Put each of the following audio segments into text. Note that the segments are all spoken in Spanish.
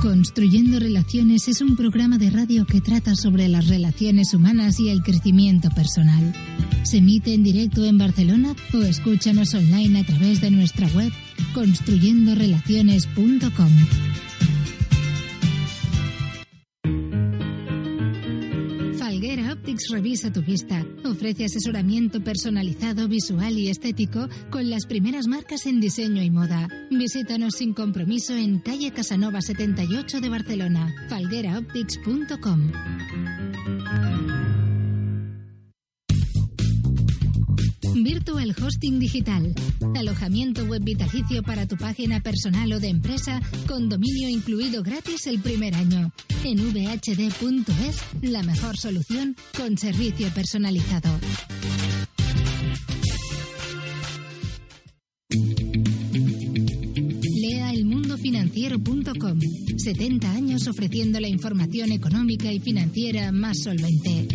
Construyendo Relaciones es un programa de radio que trata sobre las relaciones humanas y el crecimiento personal. Se emite en directo en Barcelona o escúchanos online a través de nuestra web construyendorelaciones.com. Falguera Optics revisa tu vista. Ofrece asesoramiento personalizado, visual y estético con las primeras marcas en diseño y moda. Visítanos sin compromiso en calle Casanova 78 de Barcelona. falgueraoptics.com. Virtual Hosting Digital. Alojamiento web vitalicio para tu página personal o de empresa con dominio incluido gratis el primer año. En vhd.es, la mejor solución con servicio personalizado. Lea elmundofinanciero.com. 70 años ofreciendo la información económica y financiera más solvente.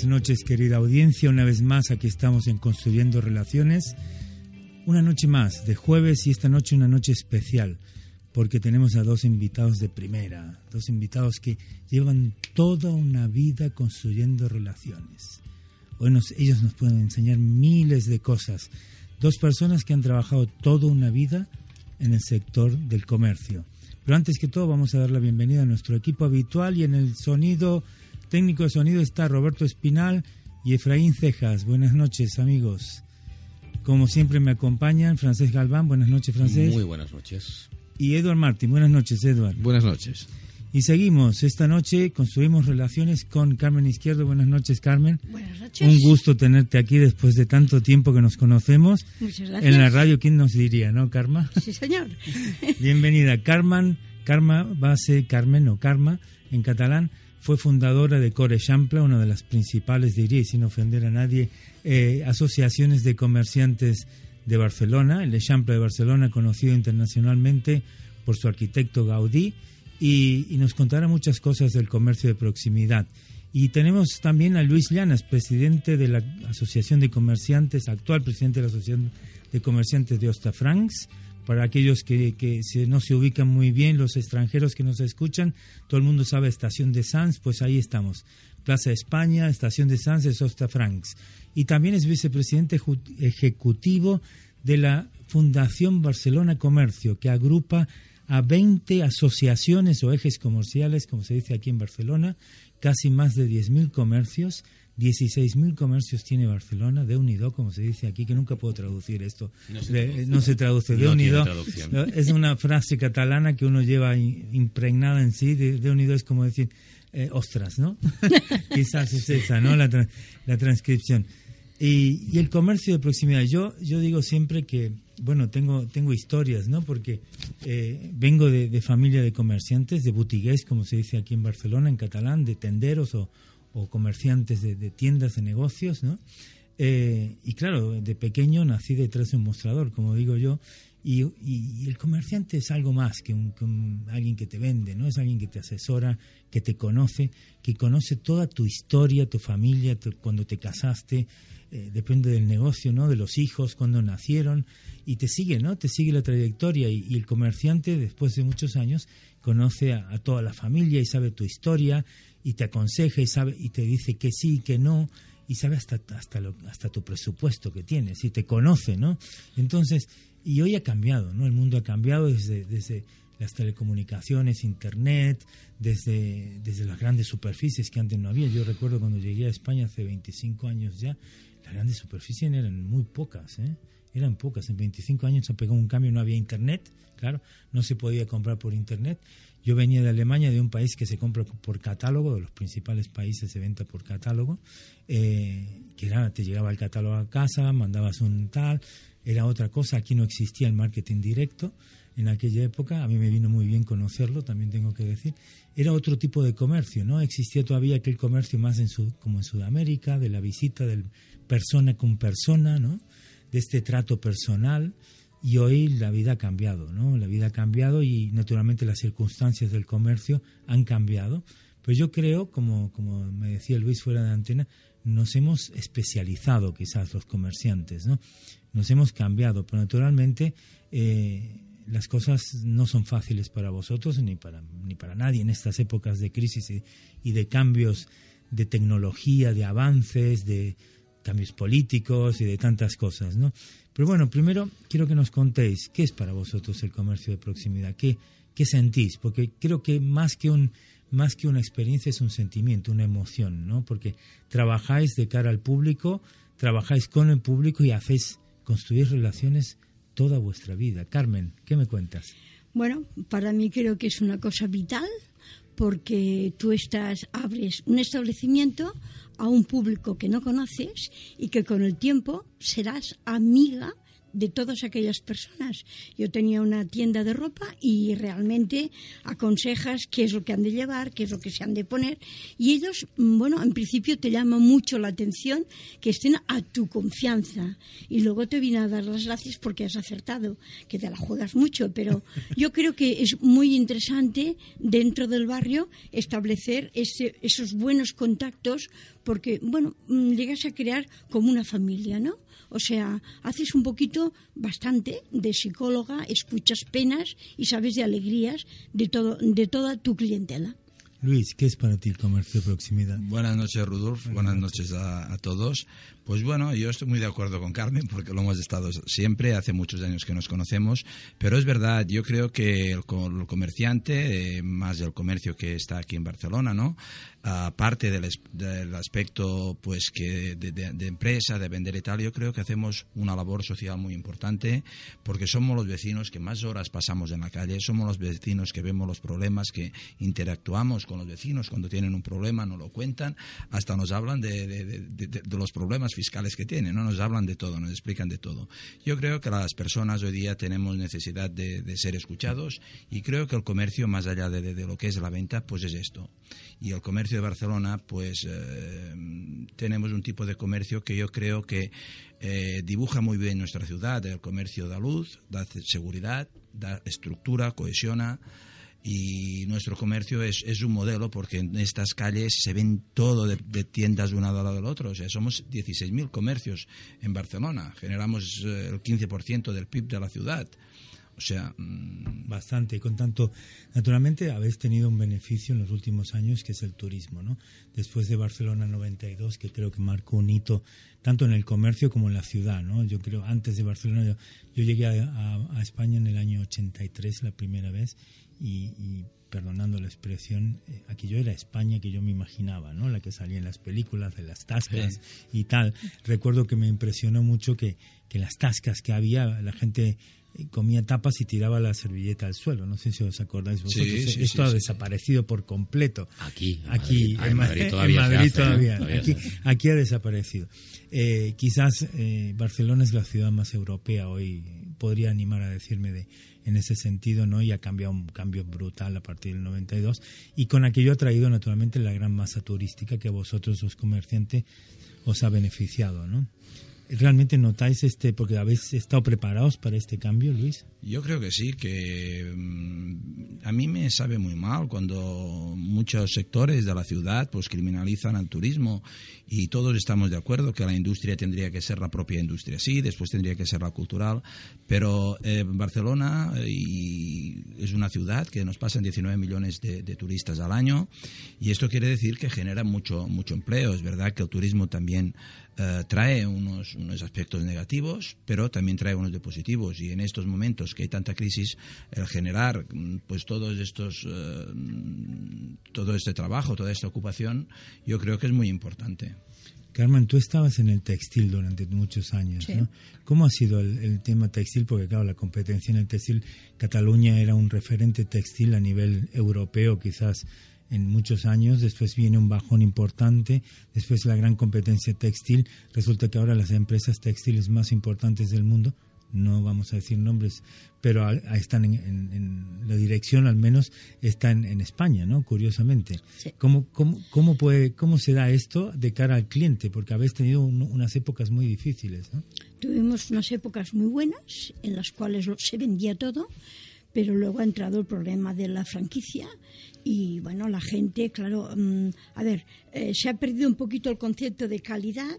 Buenas noches, querida audiencia. Una vez más, aquí estamos en Construyendo Relaciones. Una noche más de jueves y esta noche una noche especial porque tenemos a dos invitados de primera, dos invitados que llevan toda una vida construyendo relaciones. Hoy nos- ellos nos pueden enseñar miles de cosas. Dos personas que han trabajado toda una vida en el sector del comercio. Pero antes que todo vamos a dar la bienvenida a nuestro equipo habitual y en el sonido, técnico de sonido está Roberto Espinal y Efraín Cejas. Buenas noches amigos. Como siempre me acompañan Francés Galván. Buenas noches Francés. Muy buenas noches. Y Edward Martín. Buenas noches Edward. Buenas noches. Y seguimos. Esta noche construimos relaciones con Carmen Izquierdo. Buenas noches, Carmen. Buenas noches. Un gusto tenerte aquí después de tanto tiempo que nos conocemos. Muchas gracias. En la radio, ¿quién nos diría, no, Karma? Sí, señor. Bienvenida. Carmen, Karma base Carmen o Karma en catalán, fue fundadora de Core Champla, una de las principales, diría, y sin ofender a nadie, eh, asociaciones de comerciantes de Barcelona, el Eixample de Barcelona, conocido internacionalmente por su arquitecto Gaudí, y, y nos contará muchas cosas del comercio de proximidad. Y tenemos también a Luis Llanas, presidente de la Asociación de Comerciantes, actual presidente de la Asociación de Comerciantes de Ostafrancs. Para aquellos que, no se ubican muy bien, los extranjeros que nos escuchan, todo el mundo sabe Estación de Sanz, pues ahí estamos. Plaza España, Estación de Sanz es Ostafrancs. Y también es vicepresidente ejecutivo de la Fundación Barcelona Comercio, que agrupa a 20 asociaciones o ejes comerciales, como se dice aquí en Barcelona, casi más de 10.000 comercios, 16.000 comercios tiene Barcelona, de unido, como se dice aquí, que nunca puedo traducir esto. No se traduce. no se traduce, de No unido. Es una frase catalana que uno lleva impregnada en sí, de, de unido es como decir, eh, ostras, ¿no? Quizás es esa, ¿no? La, tra- la transcripción. Y, y el comercio de proximidad. Yo, yo digo siempre que, bueno, tengo, tengo historias, ¿no? Porque eh, vengo de, de familia de comerciantes, de botigués, como se dice aquí en Barcelona, en catalán, de tenderos o, o comerciantes de, tiendas de negocios, ¿no? Eh, y claro, de pequeño nací detrás de un mostrador, como digo yo, y, el comerciante es algo más que, un, alguien que te vende, ¿no? Es alguien que te asesora, que te conoce, que conoce toda tu historia, tu familia, cuando te casaste, eh, depende del negocio, ¿no? De los hijos, cuando nacieron, y te sigue, ¿no? Te sigue la trayectoria, y, el comerciante, después de muchos años, conoce a toda la familia y sabe tu historia, y te aconseja y sabe y te dice que sí que no, y sabe hasta, hasta, lo- hasta tu presupuesto que tienes y te conoce, ¿no? Entonces, y hoy ha cambiado, ¿no? El mundo ha cambiado desde, desde las telecomunicaciones, internet, desde, desde las grandes superficies que antes no había. Yo recuerdo cuando llegué a España hace 25 años ya, las grandes superficies eran muy pocas, ¿eh? eran pocas. En 25 años se pegó un cambio, no había internet, claro, no se podía comprar por internet. Yo venía de Alemania, de un país que se compra por catálogo, de los principales países de venta por catálogo, eh, que era, te llegaba el catálogo a casa, mandabas un tal, era otra cosa, aquí no existía el marketing directo en aquella época, a mí me vino muy bien conocerlo, también tengo que decir, era otro tipo de comercio, ¿no? Existía todavía aquel comercio más en como en Sudamérica, de la visita del persona con persona, ¿no? De este trato personal, y hoy la vida ha cambiado, ¿no? La vida ha cambiado y naturalmente las circunstancias del comercio han cambiado. Pero yo creo, como, como me decía Luis fuera de antena, nos hemos especializado quizás los comerciantes, ¿no? nos hemos cambiado, pero naturalmente eh, las cosas no son fáciles para vosotros ni para, ni para nadie en estas épocas de crisis y, de cambios de tecnología, de avances, de cambios políticos y de tantas cosas, ¿no? Pero bueno, primero quiero que nos contéis qué es para vosotros el comercio de proximidad, qué, qué sentís, porque creo que más que un más que una experiencia es un sentimiento, una emoción, ¿no? Porque trabajáis de cara al público, trabajáis con el público y hacéis construir relaciones toda vuestra vida. Carmen, ¿qué me cuentas? Bueno, para mí creo que es una cosa vital porque tú estás abres un establecimiento a un público que no conoces y que con el tiempo serás amiga de todas aquellas personas. Yo tenía una tienda de ropa y realmente aconsejas qué es lo que han de llevar, qué es lo que se han de poner. Y ellos, bueno, en principio te llama mucho la atención que estén a tu confianza. Y luego te viene a dar las gracias porque has acertado, que te la juegas mucho, pero yo creo que es muy interesante dentro del barrio establecer ese, esos buenos contactos porque, bueno, mm, llegas a crear como una familia, ¿no? O sea, haces un poquito, bastante, de psicóloga, escuchas penas y sabes de alegrías de, todo, de toda tu clientela. Luis, ¿qué es para ti el comercio de proximidad? Buenas noches, Rudolf. Buenas noches a, todos. Pues bueno, yo estoy muy de acuerdo con Carmen porque lo hemos estado siempre, hace muchos años que nos conocemos, pero es verdad, yo creo que el, comerciante, eh, más del comercio que está aquí en Barcelona, ¿no? Aparte del, del aspecto pues que de, empresa, de vender y tal, yo creo que hacemos una labor social muy importante porque somos los vecinos que más horas pasamos en la calle, somos los vecinos que vemos los problemas, que interactuamos con los vecinos cuando tienen un problema, nos lo cuentan, hasta nos hablan de, de los problemas fiscales que tienen, ¿no? Nos hablan de todo, nos explican de todo. Yo creo que las personas hoy día tenemos necesidad de, ser escuchados y creo que el comercio, más allá de, lo que es la venta, pues es esto. Y el comercio de Barcelona, pues eh, tenemos un tipo de comercio que yo creo que eh, dibuja muy bien nuestra ciudad. El comercio da luz, da seguridad, da estructura, cohesiona y nuestro comercio es, es, un modelo porque en estas calles se ven todo de, tiendas de un lado al otro. O sea, somos 16.000 comercios en Barcelona, generamos eh, el 15% del PIB de la ciudad. O sea, mm, bastante. Y con tanto, naturalmente habéis tenido un beneficio en los últimos años que es el turismo, ¿no? Después de Barcelona 92, que creo que marcó un hito tanto en el comercio como en la ciudad, ¿no? Yo creo, antes de Barcelona, yo, llegué a, a, España en el año 83, la primera vez, y, perdonando la expresión, eh, aquello era España que yo me imaginaba, ¿no? La que salía en las películas de las tascas y tal. Recuerdo que me impresionó mucho que, que las tascas que había, la gente eh, comía tapas y tiraba la servilleta al suelo. No sé si os acordáis vosotros. Esto ha desaparecido por completo. Aquí, aquí en Madrid, todavía. aquí, ha desaparecido. Eh, quizás Barcelona es la ciudad más europea hoy. Podría animar a decirme de, en ese sentido, ¿no? Y ha cambiado un cambio brutal a partir del 92 y con aquello ha traído naturalmente la gran masa turística que vosotros los comerciantes os ha beneficiado, ¿no? ¿Realmente notáis este, porque habéis estado preparados para este cambio, Luis? Yo creo que sí, que mm, a mí me sabe muy mal cuando muchos sectores de la ciudad pues criminalizan al turismo y todos estamos de acuerdo que la industria tendría que ser la propia industria, sí, después tendría que ser la cultural, pero eh, Barcelona y es una ciudad que nos pasan 19 millones de, turistas al año y esto quiere decir que genera mucho mucho empleo. Es verdad que el turismo también eh, trae unos unos aspectos negativos, pero también trae unos de positivos. Y en estos momentos que hay tanta crisis, el generar mm, pues todos estos, eh, todo este trabajo, toda esta ocupación, yo creo que es muy importante. Carmen, tú estabas en el textil durante muchos años, ¿no? ¿Cómo ha sido el, el, tema textil? Porque claro, la competencia en el textil, Cataluña era un referente textil a nivel europeo, quizás en muchos años, después viene un bajón importante, después la gran competencia textil, resulta que ahora las empresas textiles más importantes del mundo, no vamos a decir nombres, pero están en, la dirección, al menos está en, España, ¿no? Curiosamente. Sí. ¿Cómo, cómo, cómo, puede, ¿Cómo se da esto de cara al cliente? Porque habéis tenido un, unas épocas muy difíciles, ¿no? Tuvimos unas épocas muy buenas en las cuales se vendía todo, pero luego ha entrado el problema de la franquicia y bueno, la gente, claro, um, a ver, eh, se ha perdido un poquito el concepto de calidad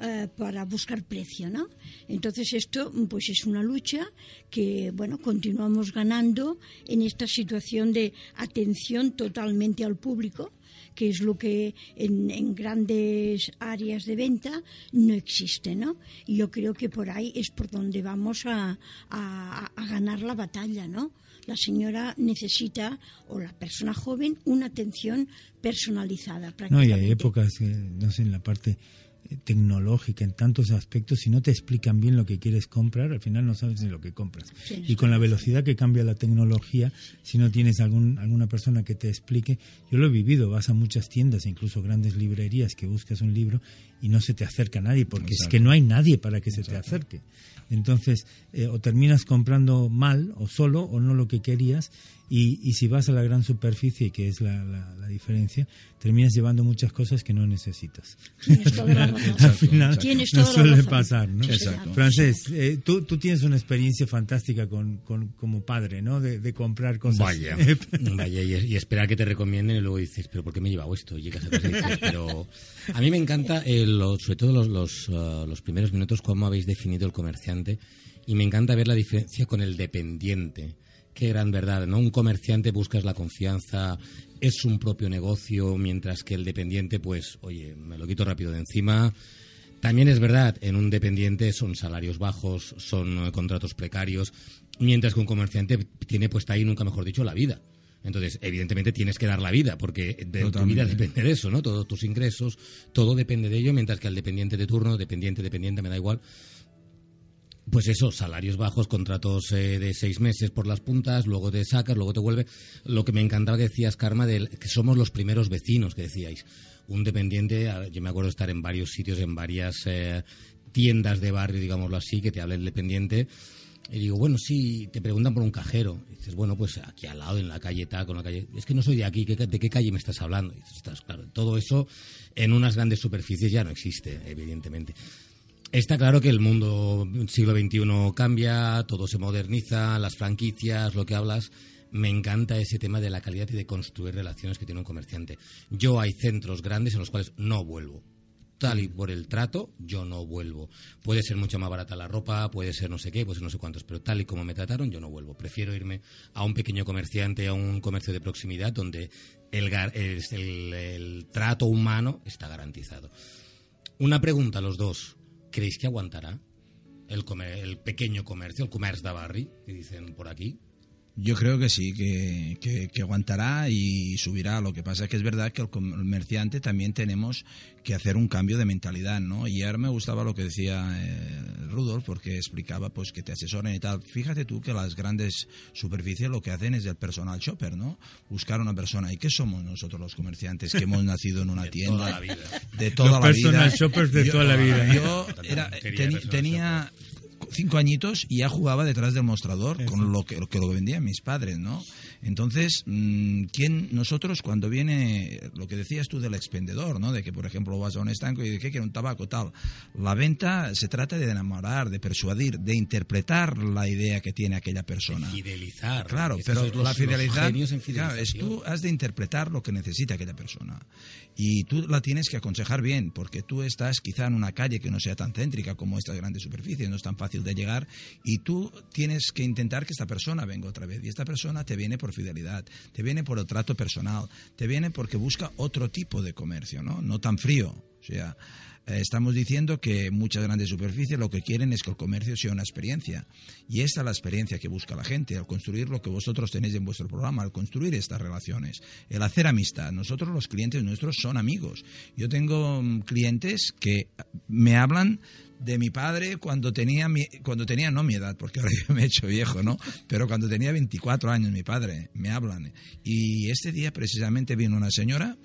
eh, para buscar precio, ¿no? Entonces esto pues es una lucha que, bueno, continuamos ganando en esta situación de atención totalmente al público que es lo que en, en, grandes áreas de venta no existe, ¿no? Y yo creo que por ahí es por donde vamos a, a, a ganar la batalla, ¿no? la señora necesita, o la persona joven, una atención personalizada. No, y hay épocas, no sé, en la parte tecnológica en tantos aspectos, si no te explican bien lo que quieres comprar, al final no sabes ni lo que compras. Sí, y con la velocidad que cambia la tecnología, si no tienes algún, alguna persona que te explique, yo lo he vivido, vas a muchas tiendas, incluso grandes librerías, que buscas un libro y no se te acerca nadie, porque Exacto. es que no hay nadie para que se Exacto. te acerque. Entonces, eh, o terminas comprando mal o solo o no lo que querías y, y si vas a la gran superficie, que es la, la, la, diferencia, terminas llevando muchas cosas que no necesitas. Tienes toda la razón. Al final Tienes no suele pasar, ¿no? Exacto. Francés, eh, tú, tú tienes una experiencia fantástica con, con, como padre, ¿no? De, de comprar cosas. Vaya, vaya y, y, esperar que te recomienden y luego dices, pero ¿por qué me he llevado esto? Y llegas a casa y dices, pero a mí me encanta, eh, lo, sobre todo los, los, uh, los primeros minutos, cómo habéis definido el comerciante y me encanta ver la diferencia con el dependiente qué gran verdad, ¿no? Un comerciante buscas la confianza, es un propio negocio, mientras que el dependiente, pues, oye, me lo quito rápido de encima. También es verdad, en un dependiente son salarios bajos, son contratos precarios, mientras que un comerciante tiene puesta ahí, nunca mejor dicho, la vida. Entonces, evidentemente tienes que dar la vida, porque de Totalmente. tu vida depende de eso, ¿no? Todos tus ingresos, todo depende de ello, mientras que al dependiente de turno, dependiente, dependiente, me da igual, pues eso, salarios bajos, contratos eh, de seis meses por las puntas, luego te sacas, luego te vuelve. Lo que me encantaba que decías, Karma, de que somos los primeros vecinos, que decíais. Un dependiente, yo me acuerdo estar en varios sitios, en varias eh, tiendas de barrio, digámoslo así, que te habla el dependiente. Y digo, bueno, sí, te preguntan por un cajero. Dices, bueno, pues aquí al lado, en la calle tal, con la calle. Es que no soy de aquí, ¿de qué calle me estás hablando? Y dices, estás claro, todo eso en unas grandes superficies ya no existe, evidentemente. Está claro que el mundo siglo XXI cambia, todo se moderniza, las franquicias, lo que hablas. Me encanta ese tema de la calidad y de construir relaciones que tiene un comerciante. Yo hay centros grandes en los cuales no vuelvo. Tal y por el trato, yo no vuelvo. Puede ser mucho más barata la ropa, puede ser no sé qué, puede ser no sé cuántos, pero tal y como me trataron, yo no vuelvo. Prefiero irme a un pequeño comerciante, a un comercio de proximidad, donde el, el, el trato humano está garantizado. Una pregunta a los dos. ¿Creéis que aguantará el, comer, el pequeño comercio, el comercio de barri, que dicen por aquí? Yo creo que sí, que, que, que, aguantará y subirá. Lo que pasa es que es verdad que el comerciante también tenemos que hacer un cambio de mentalidad, ¿no? Y ahora me gustaba lo que decía eh, Rudolf, porque explicaba pues que te asesoren y tal. Fíjate tú que las grandes superficies lo que hacen es el personal shopper, ¿no? Buscar una persona. ¿Y qué somos nosotros los comerciantes que hemos nacido en una de tienda? Toda la vida. De toda los la personal vida. shoppers de yo, toda la vida. Yo era, ten, tenía cinco añitos y ya jugaba detrás del mostrador con lo que, lo que lo vendían mis padres, ¿no? Entonces, ¿quién, nosotros cuando viene lo que decías tú del expendedor, ¿no? De que, por ejemplo, vas a un estanco y de que quiere un tabaco, tal. La venta se trata de enamorar, de persuadir, de interpretar la idea que tiene aquella persona. De fidelizar. Claro, pero los, la fidelidad, claro, es tú has de interpretar lo que necesita aquella persona. Y tú la tienes que aconsejar bien, porque tú estás quizá en una calle que no sea tan céntrica como estas grandes superficies, no es tan fácil de llegar, y tú tienes que intentar que esta persona venga otra vez. Y esta persona te viene por fidelidad, te viene por el trato personal, te viene porque busca otro tipo de comercio, ¿no? No tan frío, sea, eh, estamos diciendo que muchas grandes superficies lo que quieren es que el comercio sea una experiencia. Y esta es la experiencia que busca la gente, al construir lo que vosotros tenéis en vuestro programa, al construir estas relaciones, el hacer amistad. Nosotros los clientes nuestros son amigos. Yo tengo mm, clientes que me hablan de mi padre cuando tenía mi, cuando tenía no mi edad porque ahora yo me he hecho viejo no pero cuando tenía 24 años mi padre me hablan y este día precisamente vino una señora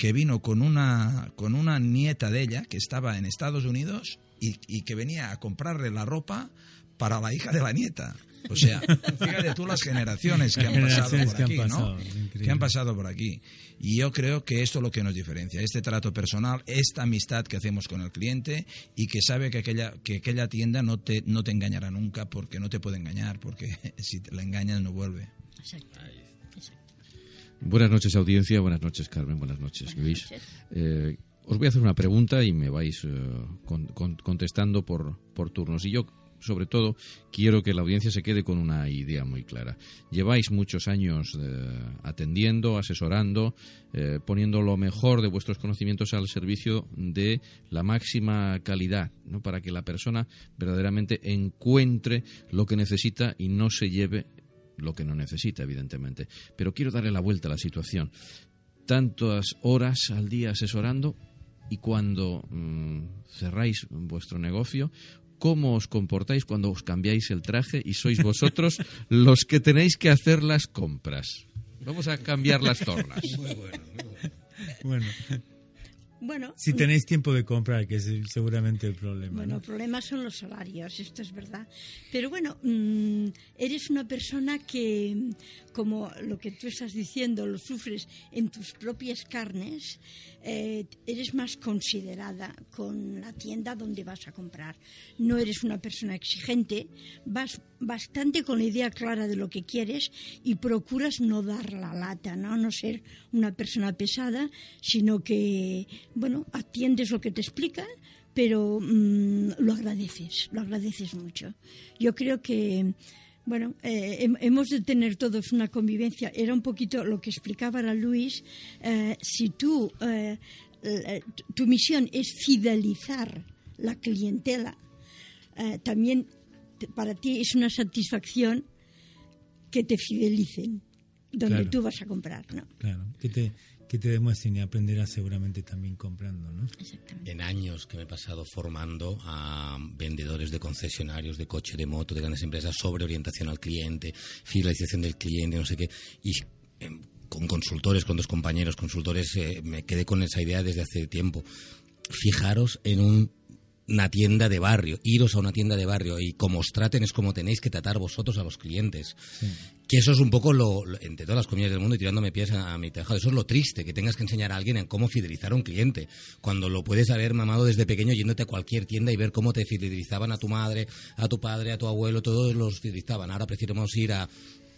que vino con una, con una nieta de ella que estaba en Estados Unidos y, y que venía a comprarle la ropa para la hija de la nieta. O sea, fíjate tú las generaciones que han pasado por aquí, ¿no? Que han pasado por aquí. Y yo creo que esto es lo que nos diferencia, este trato personal, esta amistad que hacemos con el cliente y que sabe que aquella, que aquella tienda no te, no te engañará nunca porque no te puede engañar, porque si te la engañas no vuelve. Exacto. Buenas noches, audiencia. Buenas noches, Carmen. Buenas noches, Luis. Eh, os voy a hacer una pregunta y me vais eh, con- con- contestando por, por turnos. Y yo, sobre todo, quiero que la audiencia se quede con una idea muy clara. Lleváis muchos años eh, atendiendo, asesorando, eh, poniendo lo mejor de vuestros conocimientos al servicio de la máxima calidad, ¿no? para que la persona verdaderamente encuentre lo que necesita y no se lleve lo que no necesita, evidentemente. Pero quiero darle la vuelta a la situación. Tantas horas al día asesorando y cuando mm, cerráis vuestro negocio, ¿cómo os comportáis cuando os cambiáis el traje y sois vosotros los que tenéis que hacer las compras? Vamos a cambiar las tornas. Bueno, Bueno, si tenéis tiempo de comprar, que es seguramente el problema. Bueno, ¿no? el problema son los salarios, esto es verdad. Pero bueno, mm, eres una persona que, mm, como lo que tú estás diciendo, lo sufres en tus propias carnes, eh, eres más considerada con la tienda donde vas a comprar. No eres una persona exigente, vas bastante con la idea clara de lo que quieres y procuras no dar la lata, ¿no? No ser una persona pesada, sino que, bueno, atiendes lo que te explican, pero mm, lo agradeces, lo agradeces mucho. Yo creo que, bueno, eh, hem- hemos de tener todos una convivencia. Era un poquito lo que explicaba ahora Luis. eh, si tú, eh, tu misión es fidelizar la clientela, también para ti es una satisfacción que te fidelicen donde Claro. tú vas a comprar, ¿no? Claro, que te, que te demuestren y aprenderás seguramente también comprando, ¿no? Exactamente. En años que me he pasado formando a vendedores de concesionarios, de coche, de moto, de grandes empresas sobre orientación al cliente, fidelización del cliente, no sé qué. Y em, con consultores, con dos compañeros consultores, eh, me quedé con esa idea desde hace tiempo. Fijaros en un- una tienda de barrio, iros a una tienda de barrio y como os traten es como tenéis que tratar vosotros a los clientes. Que eso es un poco lo, lo- entre todas las comunidades del mundo y tirándome pies a, a mi tejado. Eso es lo triste, que tengas que enseñar a alguien en cómo fidelizar a un cliente. Cuando lo puedes haber mamado desde pequeño yéndote a cualquier tienda y ver cómo te fidelizaban a tu madre, a tu padre, a tu abuelo, todos los fidelizaban. Ahora preferimos ir a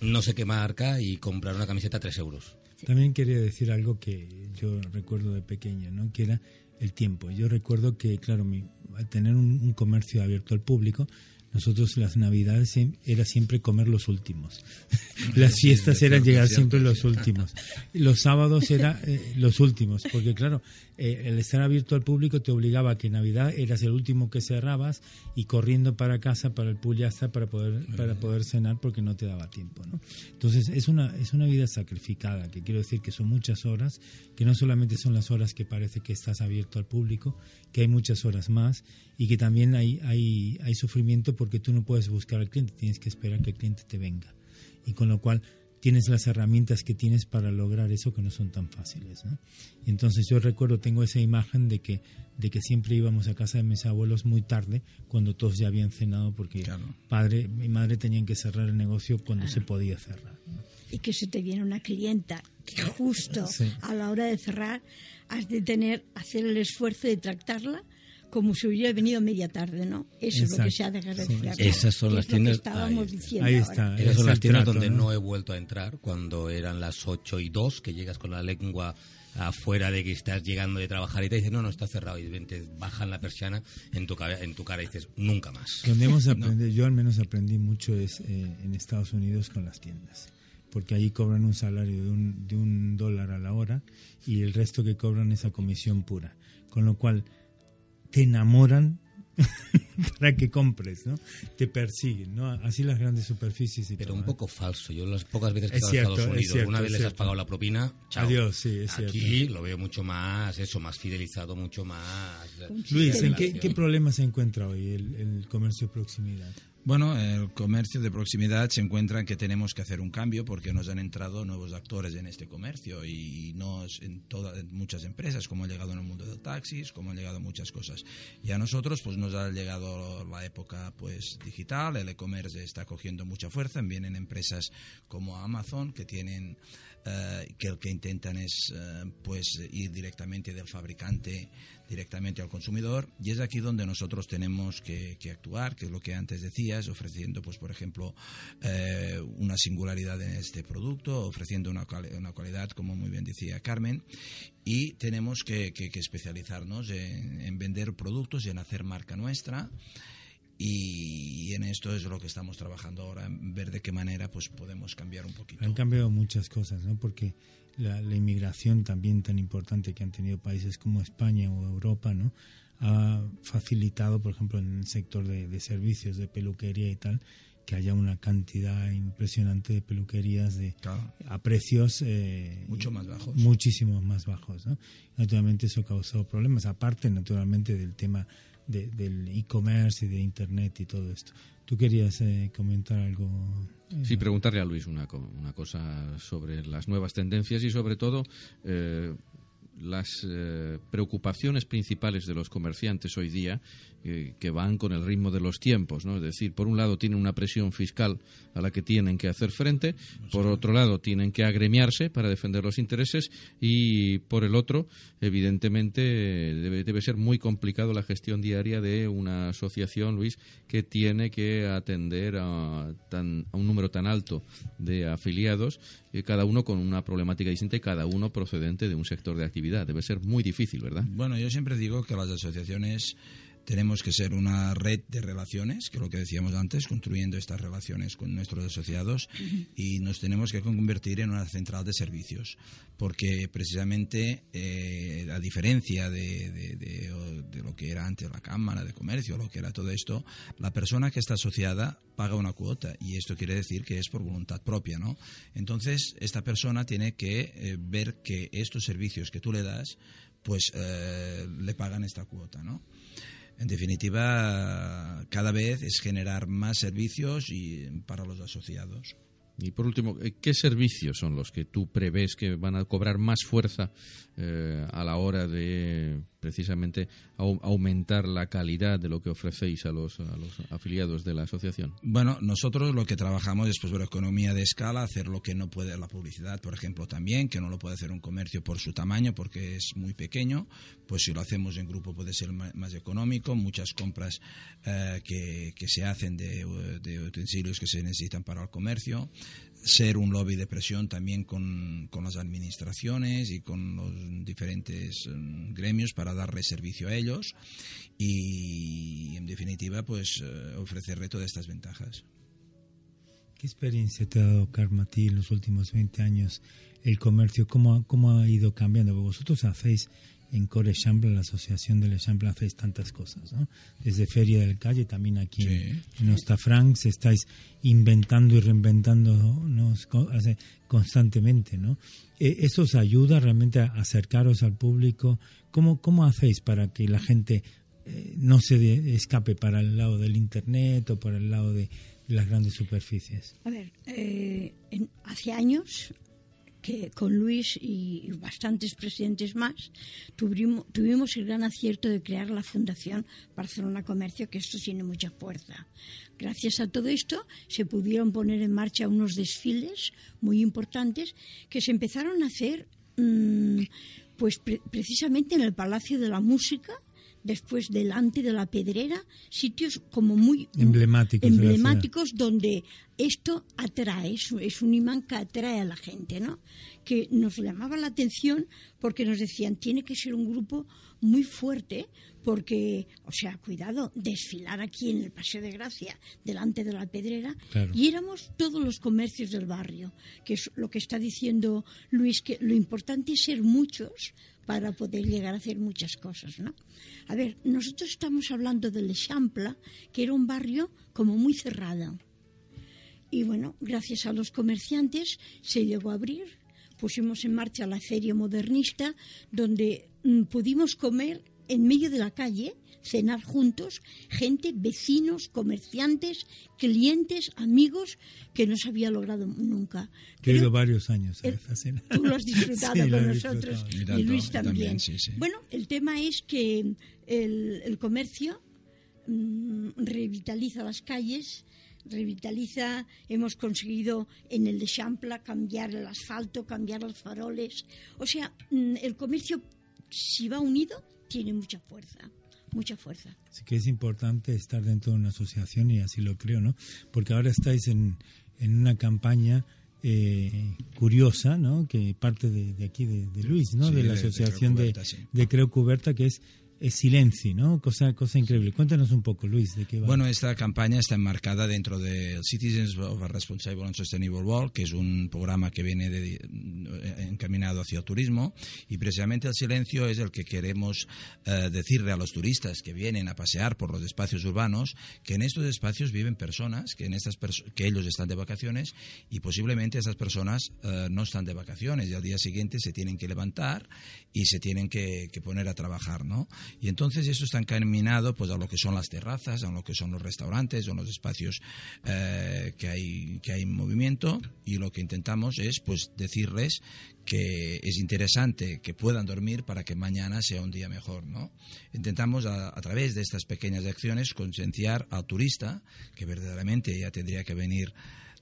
no sé qué marca y comprar una camiseta a 3 euros. También quería decir algo que yo recuerdo de pequeño, ¿no? que era el tiempo. Yo recuerdo que, claro, mi- tener un, un comercio abierto al público, nosotros las navidades era siempre comer los últimos. Las fiestas es eran llegar siempre los últimos. Los sábados era eh, los últimos, porque claro, eh, el estar abierto al público te obligaba a que Navidad eras el último que cerrabas y corriendo para casa para el puyasta para poder para poder cenar porque no te daba tiempo, ¿no? Entonces es una es una vida sacrificada, que quiero decir que son muchas horas, que no solamente son las horas que parece que estás abierto al público, que hay muchas horas más y que también hay hay hay sufrimiento porque tú no puedes buscar al cliente, tienes que esperar que el cliente te venga y con lo cual tienes las herramientas que tienes para lograr eso que no son tan fáciles. ¿no? Y entonces yo recuerdo, tengo esa imagen de que, de que siempre íbamos a casa de mis abuelos muy tarde, cuando todos ya habían cenado, porque padre mi madre tenían que cerrar el negocio cuando se podía cerrar. ¿no? y que se te viene una clienta que justo Sí. a la hora de cerrar has de tener hacer el esfuerzo de tratarla como si hubiera venido media tarde, ¿no? Eso es lo que Exacto. se ha de agradecer. Sí. ¿no? Esas son las tiendas- estábamos ahí- diciendo Ahí ahora. está. Esas es son las tiendas trato, donde ¿no? ¿no? he vuelto a entrar, cuando eran las 8 y 2, que llegas con la lengua afuera de que estás llegando de trabajar y te dicen, no, no, está cerrado. Y te bajan la persiana en tu, cabe- en tu cara y dices, nunca más. Donde hemos aprendido, yo al menos aprendí mucho es eh, en Estados Unidos con las tiendas. porque ahí cobran un salario de un, de un dólar a la hora y el resto que cobran es a comisión pura. Con lo cual te enamoran para que compres, ¿no? Te persiguen, ¿no? Así las grandes superficies y Pero todo, un ¿eh? poco falso. Yo las pocas veces que he Es estado en Estados es Unidos, cierto, una vez es les has pagado la propina, chao. Adiós, sí, es Aquí cierto. lo veo mucho más, eso, más fidelizado, mucho más... Luis, ¿en qué, qué problema se encuentra hoy el, el comercio de proximidad? Bueno, el comercio de proximidad se encuentra en que tenemos que hacer un cambio porque nos han entrado nuevos actores en este comercio y nos en todas muchas empresas, como ha llegado en el mundo del taxis, como han llegado muchas cosas. Y a nosotros pues nos ha llegado la época pues digital, el e-commerce está cogiendo mucha fuerza, vienen empresas como Amazon que tienen eh, que lo que intentan es eh, pues ir directamente del fabricante directamente al consumidor. Y es aquí donde nosotros tenemos que, que actuar, que es lo que antes decías, ofreciendo pues por ejemplo eh, una singularidad en este producto, ofreciendo una, una cualidad como muy bien decía Carmen. Y tenemos que, que- que especializarnos en, en vender productos y en hacer marca nuestra y en esto es lo que estamos trabajando ahora, en ver de qué manera pues podemos cambiar un poquito. Han cambiado muchas cosas, ¿no? Porque la, la inmigración también tan importante que han tenido países como España o Europa, ¿no? Ha facilitado, por ejemplo, en el sector de, de servicios, de peluquería y tal, que haya una cantidad impresionante de peluquerías de, Claro. a precios eh, Mucho más bajos. muchísimo más bajos, ¿no? Naturalmente eso causó problemas, aparte naturalmente del tema de- del e-commerce y de internet y todo esto. ¿Tú querías eh, comentar algo? Sí, preguntarle a Luis una, una cosa sobre las nuevas tendencias y sobre todo eh, las eh, preocupaciones principales de los comerciantes hoy día eh, que van con el ritmo de los tiempos, ¿no? Es decir, por un lado tienen una presión fiscal a la que tienen que hacer frente, por otro lado tienen que agremiarse para defender los intereses y por el otro, evidentemente, debe, debe ser muy complicado la gestión diaria de una asociación, Luis, que tiene que atender a, tan- a un número tan alto de afiliados, eh, cada uno con una problemática distinta y cada uno procedente de un sector de actividad. Debe ser muy difícil, ¿verdad? Bueno, yo siempre digo que las asociaciones tenemos que ser una red de relaciones, que es lo que decíamos antes, construyendo estas relaciones con nuestros asociados y nos tenemos que convertir en una central de servicios, porque precisamente eh, a diferencia de, de- de- de lo que era antes la Cámara de Comercio, lo que era todo esto, la persona que está asociada paga una cuota y esto quiere decir que es por voluntad propia, ¿no? Entonces, esta persona tiene que eh, ver que estos servicios que tú le das, pues eh, le pagan esta cuota, ¿no? En definitiva, cada vez es generar más servicios y para los asociados. Y por último, ¿qué servicios son los que tú prevés que van a cobrar más fuerza eh, a la hora de precisamente au- aumentar la calidad de lo que ofrecéis a los, a los afiliados de la asociación? Bueno, nosotros lo que trabajamos es pues, por economía de escala, hacer lo que no puede la publicidad, por ejemplo, también, que no lo puede hacer un comercio por su tamaño, porque es muy pequeño, pues si lo hacemos en grupo puede ser más económico, muchas compras eh, que, se hacen de, de utensilios que se necesitan para el comercio, ser un lobby de presión también con, con las administraciones y con los diferentes mm, gremios para darle servicio a ellos y, en definitiva, pues eh, ofrecerle todas estas ventajas. ¿Qué experiencia te ha dado, ti en los últimos 20 años el comercio? ¿Cómo, cómo ha ido cambiando? Vosotros hacéis en Core Champlain, la asociación del Champlain, hacéis tantas cosas, ¿no? Desde Feria del Calle, también aquí en, en Ostafrancs, estáis inventando y reinventándonos constantemente, ¿no? Eh, ¿Eso os ayuda realmente a acercaros al público? ¿Cómo, cómo hacéis para que la gente eh, no se de- escape para el lado del Internet o por el lado de, de las grandes superficies? A ver, eh, en- hace años que con Luis y bastantes presidentes más tuvimos, el gran acierto de crear la Fundación Barcelona Comercio, que esto tiene mucha fuerza. Gracias a todo esto se pudieron poner en marcha unos desfiles muy importantes que se empezaron a hacer mm, pues pre- precisamente en el Palacio de la Música después delante de la pedrera, sitios como muy emblemáticos, emblemáticos donde esto atrae, es, un imán que atrae a la gente, ¿no? Que nos llamaba la atención porque nos decían, tiene que ser un grupo muy fuerte porque, o sea, cuidado, desfilar aquí en el Paseo de Gracia, delante de la Pedrera, y éramos todos los comercios del barrio, que es lo que está diciendo Luis, que lo importante es ser muchos para poder llegar a hacer muchas cosas, ¿no? A ver, nosotros estamos hablando del Echampla, que era un barrio como muy cerrado. Y bueno, gracias a los comerciantes se llegó a abrir, pusimos en marcha la feria modernista, donde mm, pudimos comer en medio de la calle, cenar juntos, gente, vecinos, comerciantes, clientes, amigos, que no se había logrado nunca. he ido varios años a esa cena. Tú lo has disfrutado con nosotros y Luis también. bueno, el tema es que el, comercio mm, revitaliza las calles, revitaliza, hemos conseguido en el de Champla cambiar el asfalto, cambiar los faroles. O sea, mm, el comercio, si va unido, tiene mucha fuerza mucha fuerza. Sí que es importante estar dentro de una asociación y así lo creo, ¿no? Porque ahora estáis en, en una campaña eh, curiosa, ¿no? Que parte de, aquí de, Luis, ¿no? de la asociación de, de, Creo Cuberta, que es es silencio, ¿no? Cosa, increíble. Cuéntanos un poco, Luis, de qué va. Bueno, esta campaña está enmarcada dentro del Citizens of a Responsible and Sustainable World, que es un programa que viene de, eh, encaminado hacia el turismo, y precisamente el silencio es el que queremos eh, decirle a los turistas que vienen a pasear por los espacios urbanos, que en estos espacios viven personas, que, en estas que ellos están de vacaciones, y posiblemente esas personas eh, no están de vacaciones, y al día siguiente se tienen que levantar y se tienen que poner a trabajar, ¿no? Y entonces eso está encaminado pues, a lo que son las terrazas, a lo que son los restaurantes, o los espacios eh, que, hay, que hay en movimiento. Y lo que intentamos es pues, decirles que es interesante que puedan dormir para que mañana sea un día mejor. ¿no? Intentamos a, través de estas pequeñas acciones concienciar al turista, que verdaderamente ya tendría que venir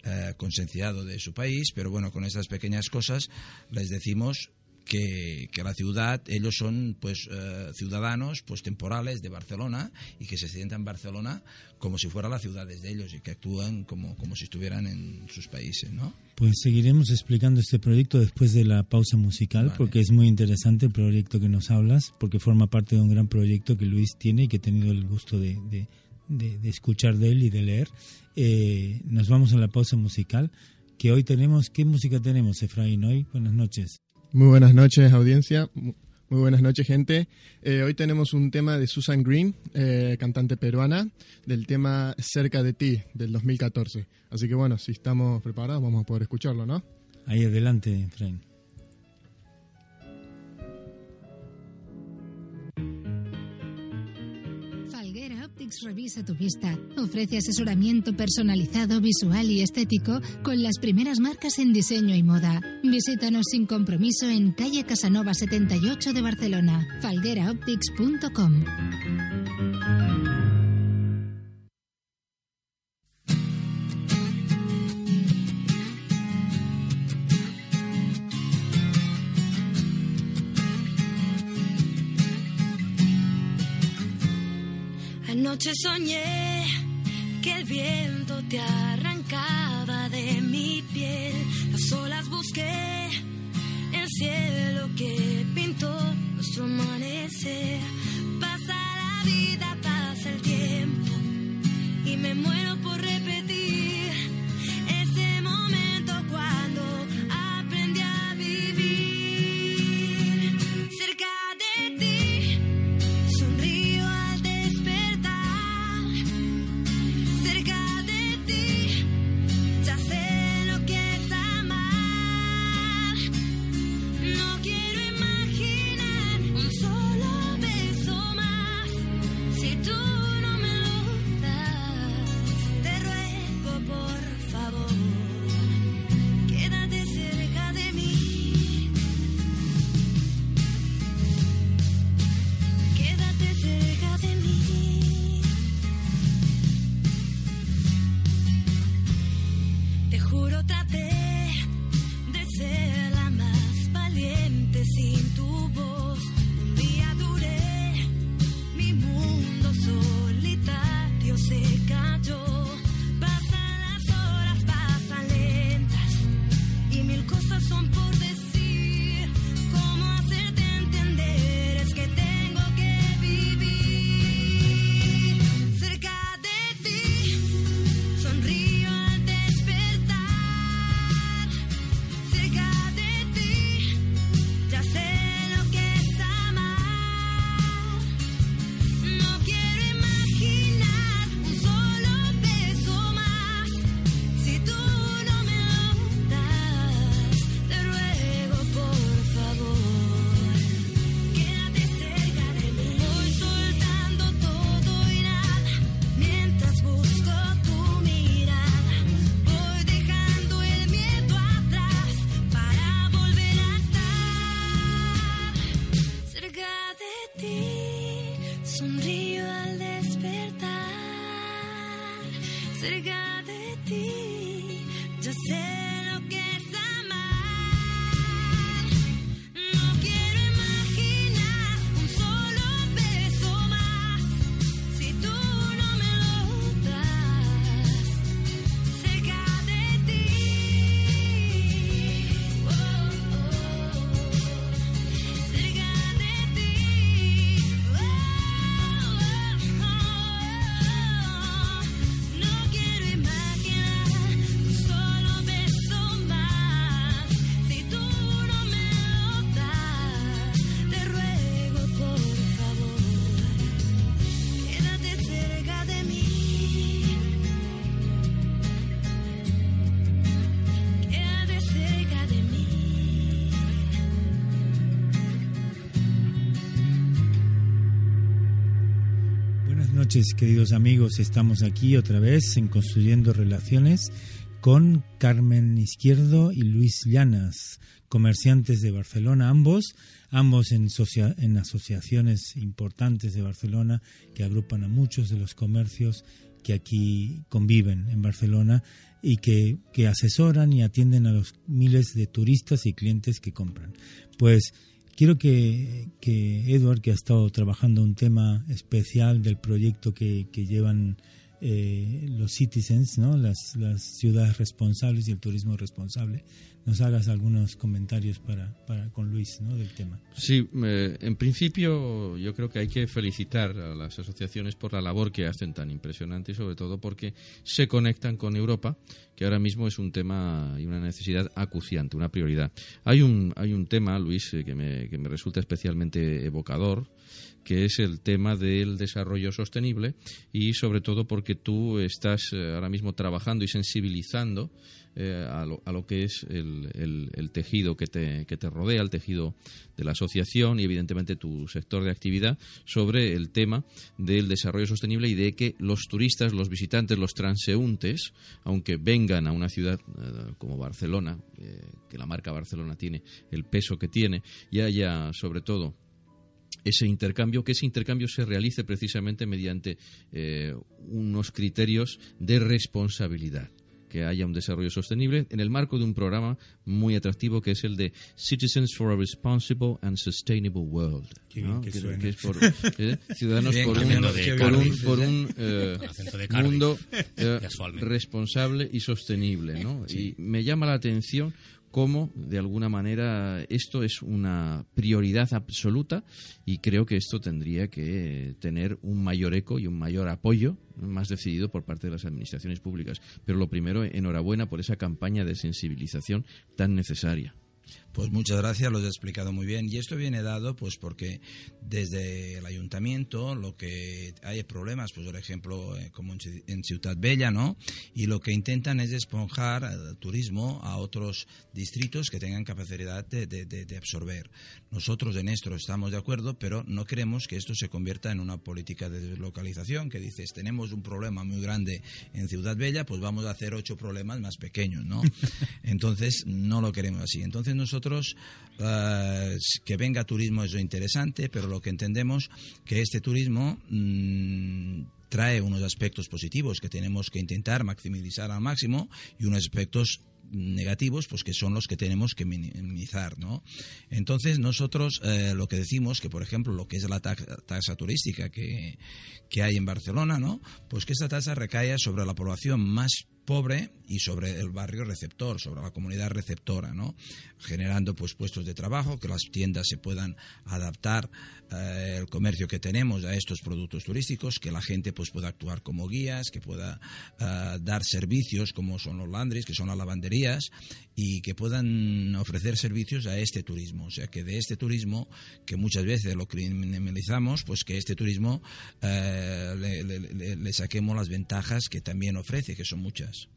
eh, concienciado de su país, pero bueno, con estas pequeñas cosas les decimos que, la ciudad, ellos son pues eh, ciudadanos pues temporales de Barcelona y que se sientan en Barcelona como si fuera la ciudad de ellos y que actúan como, como si estuvieran en sus países, ¿no? Pues seguiremos explicando este proyecto después de la pausa musical porque es muy interesante el proyecto que nos hablas porque forma parte de un gran proyecto que Luis tiene y que he tenido el gusto de, de, escuchar de él y de leer. Eh, nos vamos a la pausa musical que hoy tenemos, ¿qué música tenemos, Efraín? Hoy, buenas noches. Muy buenas noches, audiencia. Muy buenas noches, gente. Eh, hoy tenemos un tema de Susan Green, eh, cantante peruana, del tema Cerca de ti, del 2014. Así que bueno, si estamos preparados, vamos a poder escucharlo, ¿no? Ahí adelante, Revisa tu vista. Ofrece asesoramiento personalizado, visual y estético con las primeras marcas en diseño y moda. Visítanos sin compromiso en calle Casanova 78 de Barcelona. falgueraoptics.com. Anoche soñé que el viento te arrancaba de mi piel. Las olas busqué el cielo que pintó nuestro amanecer. Pasa la vida, pasa el tiempo y me muero noches, queridos amigos. Estamos aquí otra vez en Construyendo Relaciones con Carmen Izquierdo y Luis Llanas, comerciantes de Barcelona, ambos, ambos en, socia- en asociaciones importantes de Barcelona que agrupan a muchos de los comercios que aquí conviven en Barcelona y que, que asesoran y atienden a los miles de turistas y clientes que compran. Pues quiero que, que Edward, que ha estado trabajando un tema especial del proyecto que, que llevan eh, los citizens, ¿no? las, las ciudades responsables y el turismo responsable, nos hagas algunos comentarios para, para con Luis ¿no? del tema. Sí, eh, en principio yo creo que hay que felicitar a las asociaciones por la labor que hacen tan impresionante y sobre todo porque se conectan con Europa, que ahora mismo es un tema y una necesidad acuciante, una prioridad. Hay un, hay un tema, Luis, eh, que me, que me resulta especialmente evocador, que es el tema del desarrollo sostenible y sobre todo porque tú estás eh, ahora mismo trabajando y sensibilizando eh, a, lo, a lo que es el, el- tejido que te, que te rodea, el tejido de la asociación y evidentemente tu sector de actividad sobre el tema del desarrollo sostenible y de que los turistas, los visitantes, los transeúntes, aunque vengan a una ciudad eh, como Barcelona, que la marca Barcelona tiene el peso que tiene, y haya sobre todo ese intercambio, que ese intercambio se realice precisamente mediante eh, unos criterios de responsabilidad que haya un desarrollo sostenible en el marco de un programa muy atractivo que es el de Citizens for a Responsible and Sustainable World. ¿no? que Que- suena. que es por, eh, ciudadanos por un, bien, por qué un, bien. por un, eh, mundo eh, Casualmente. responsable y sostenible. ¿no? Y me llama la atención cómo, de alguna manera, esto es una prioridad absoluta y creo que esto tendría que tener un mayor eco y un mayor apoyo más decidido por parte de las administraciones públicas. Pero lo primero, enhorabuena por esa campaña de sensibilización tan necesaria. Pues muchas gracias, lo has explicado muy bien. Y esto viene dado pues porque desde el ayuntamiento lo que hay problemas, pues por ejemplo, eh, como en Ci- en Ciudad Bella, ¿no? Y lo que intentan es esponjar el turismo a otros distritos que tengan capacidad de, de- de- de absorber. Nosotros en esto estamos de acuerdo, pero no queremos que esto se convierta en una política de deslocalización, que dices, tenemos un problema muy grande en Ciudad Bella, pues vamos a hacer ocho problemas más pequeños, ¿no? Entonces, no lo queremos así. Entonces, nosotros, eh, que venga turismo es lo interesante, pero lo que entendemos que este turismo mm, trae unos aspectos positivos que tenemos que intentar maximizar al máximo y unos aspectos negativos pues que son los que tenemos que minimizar no entonces nosotros eh, lo que decimos que por ejemplo lo que es la taxa, tasa turística que, que hay en Barcelona no pues que esta tasa recaiga sobre la población más pobre y sobre el barrio receptor, sobre la comunidad receptora, ¿no? Generando pues puestos de trabajo, que las tiendas se puedan adaptar eh, el comercio que tenemos a estos productos turísticos, que la gente pues pueda actuar como guías, que pueda eh, dar servicios como son los landries, que son las lavanderías y que puedan ofrecer servicios a este turismo, o sea que de este turismo que muchas veces lo criminalizamos, pues que este turismo eh, le, le- le- saquemos las ventajas que también ofrece, que son muchas.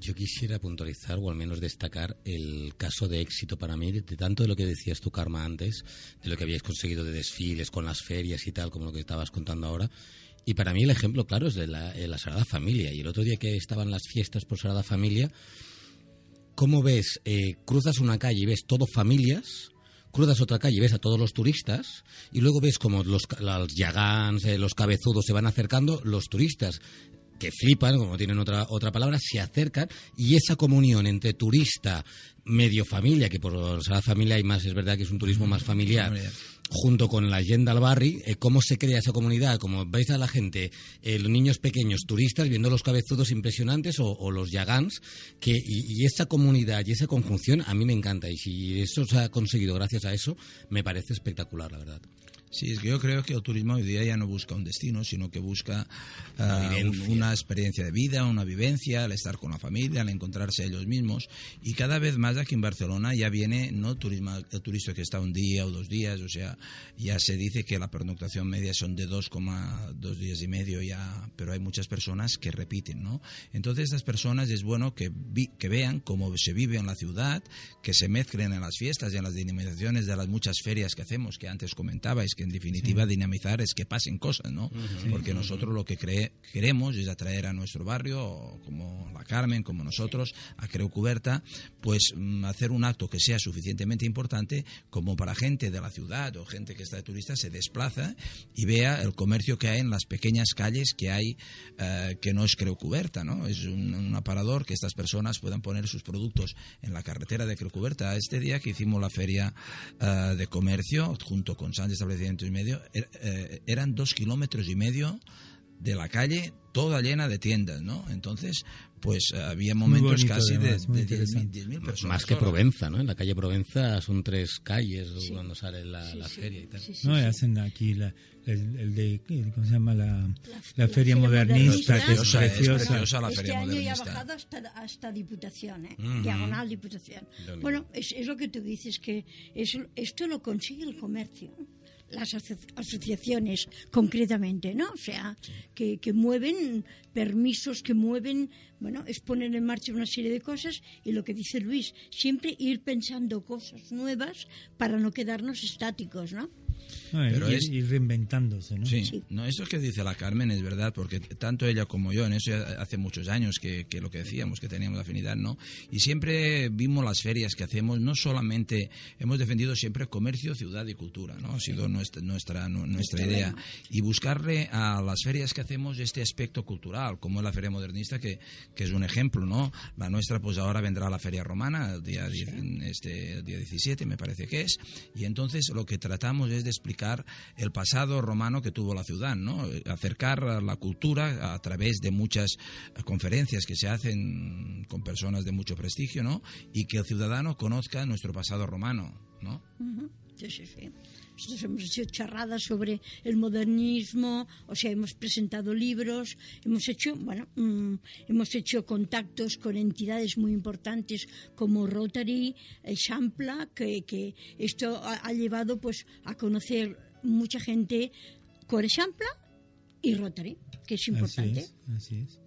Yo quisiera puntualizar o al menos destacar el caso de éxito para mí de, de tanto de lo que decías tú, Karma, antes, de lo que habíais conseguido de desfiles con las ferias y tal, como lo que estabas contando ahora. Y para mí el ejemplo claro es de la, eh, la Sagrada Familia. Y el otro día que estaban las fiestas por Sagrada Familia, ¿cómo ves? Eh, cruzas una calle y ves todo familias, cruzas otra calle y ves a todos los turistas, y luego ves como los, los yagans, eh, los cabezudos se van acercando, los turistas que flipan, como tienen otra, otra palabra, se acercan y esa comunión entre turista, medio familia, que por Sagrada Familia hay más, es verdad que es un turismo más familiar, Familiar. Junto con la Yenda al eh, cómo se crea esa comunidad, como veis a la gente, eh, los niños pequeños turistas viendo los cabezudos impresionantes o, o los yagans, que, y, y esa comunidad y esa conjunción a mí me encanta y si eso se ha conseguido gracias a eso, me parece espectacular, la verdad. Sí, es que yo creo que el turismo hoy día ya no busca un destino, sino que busca Una ah, una experiencia de vida, una vivencia, el estar con la familia, el encontrarse ellos mismos. Y cada vez más aquí en Barcelona ya viene no turismo, el turista que está un día o dos días, o sea, ya se dice que la pernoctación media son de 2,2 días y medio ya, pero hay muchas personas que repiten, ¿no? Entonces estas personas es bueno que, vi- que vean cómo se vive en la ciudad, que se mezclen en las fiestas y en las denominaciones de las muchas ferias que hacemos, que antes comentabais, que que en definitiva dinamizar es que pasen cosas, ¿no? Porque nosotros lo que cre- queremos es atraer a nuestro barrio, como la Carmen, como nosotros, a Creu Cuberta, pues mm, hacer un acto que sea suficientemente importante como para gente de la ciudad o gente que está de turista se desplaza y vea el comercio que hay en las pequeñas calles que hay eh, que no es Creu Cuberta, ¿no? Es un, un aparador que estas personas puedan poner sus productos en la carretera de Creu Cuberta. Este día que hicimos la feria eh, de comercio junto con Sánchez Y Medio, er- eh, eran dos kilómetros y medio de la calle toda llena de tiendas, ¿no? Entonces, pues había momentos bonito, casi de, además, muy de 10.000 interesante. 10.000 personas. Más que. Provenza, ¿no? En la calle Provenza son tres calles cuando sale la, la feria y tal. No, hacen aquí la, el, el de, ¿cómo se llama? La, la, feria Feria modernista, Modernista. que es Preciosa, es preciosa. preciosa la este feria año ya ha bajado hasta, hasta Diputación, ¿eh? Diagonal Diputación. Bueno, es, es lo que tú dices, que es, esto lo consigue el comercio, las aso- asociaciones concretamente, ¿no? O sea, que, que mueven permisos, que mueven, bueno, es poner en marcha una serie de cosas y lo que dice Luis, siempre ir pensando cosas nuevas para no quedarnos estáticos, ¿no? No, Pero y, es- y reinventándose, ¿no? Sí, no, eso que dice la Carmen es verdad, porque tanto ella como yo, en eso hace muchos años que, que lo que decíamos, que teníamos afinidad, ¿no? Y siempre vimos las ferias que hacemos, no solamente, hemos defendido siempre comercio, ciudad y cultura, ¿no? Ha sido nuestra, nuestra, nu- nuestra idea. Y buscarle a las ferias que hacemos este aspecto cultural, como es la Feria Modernista, que, que es un ejemplo, ¿no? La nuestra, pues ahora vendrá la Feria Romana, el día, este, el día 17, me parece que es, y entonces lo que tratamos es de explicar el pasado romano que tuvo la ciudad, ¿no? Acercar la cultura a través de muchas conferencias que se hacen con personas de mucho prestigio, ¿no? Y que el ciudadano conozca nuestro pasado romano, ¿no? Nosotros hemos hecho charradas sobre el modernismo, o sea, hemos presentado libros, hemos hecho, bueno, mm, hemos hecho contactos con entidades muy importantes como Rotary, eh, Champla, que, que esto ha, ha llevado pues a conocer mucha gente Core Champla y Rotary, que es importante. Así es, así es.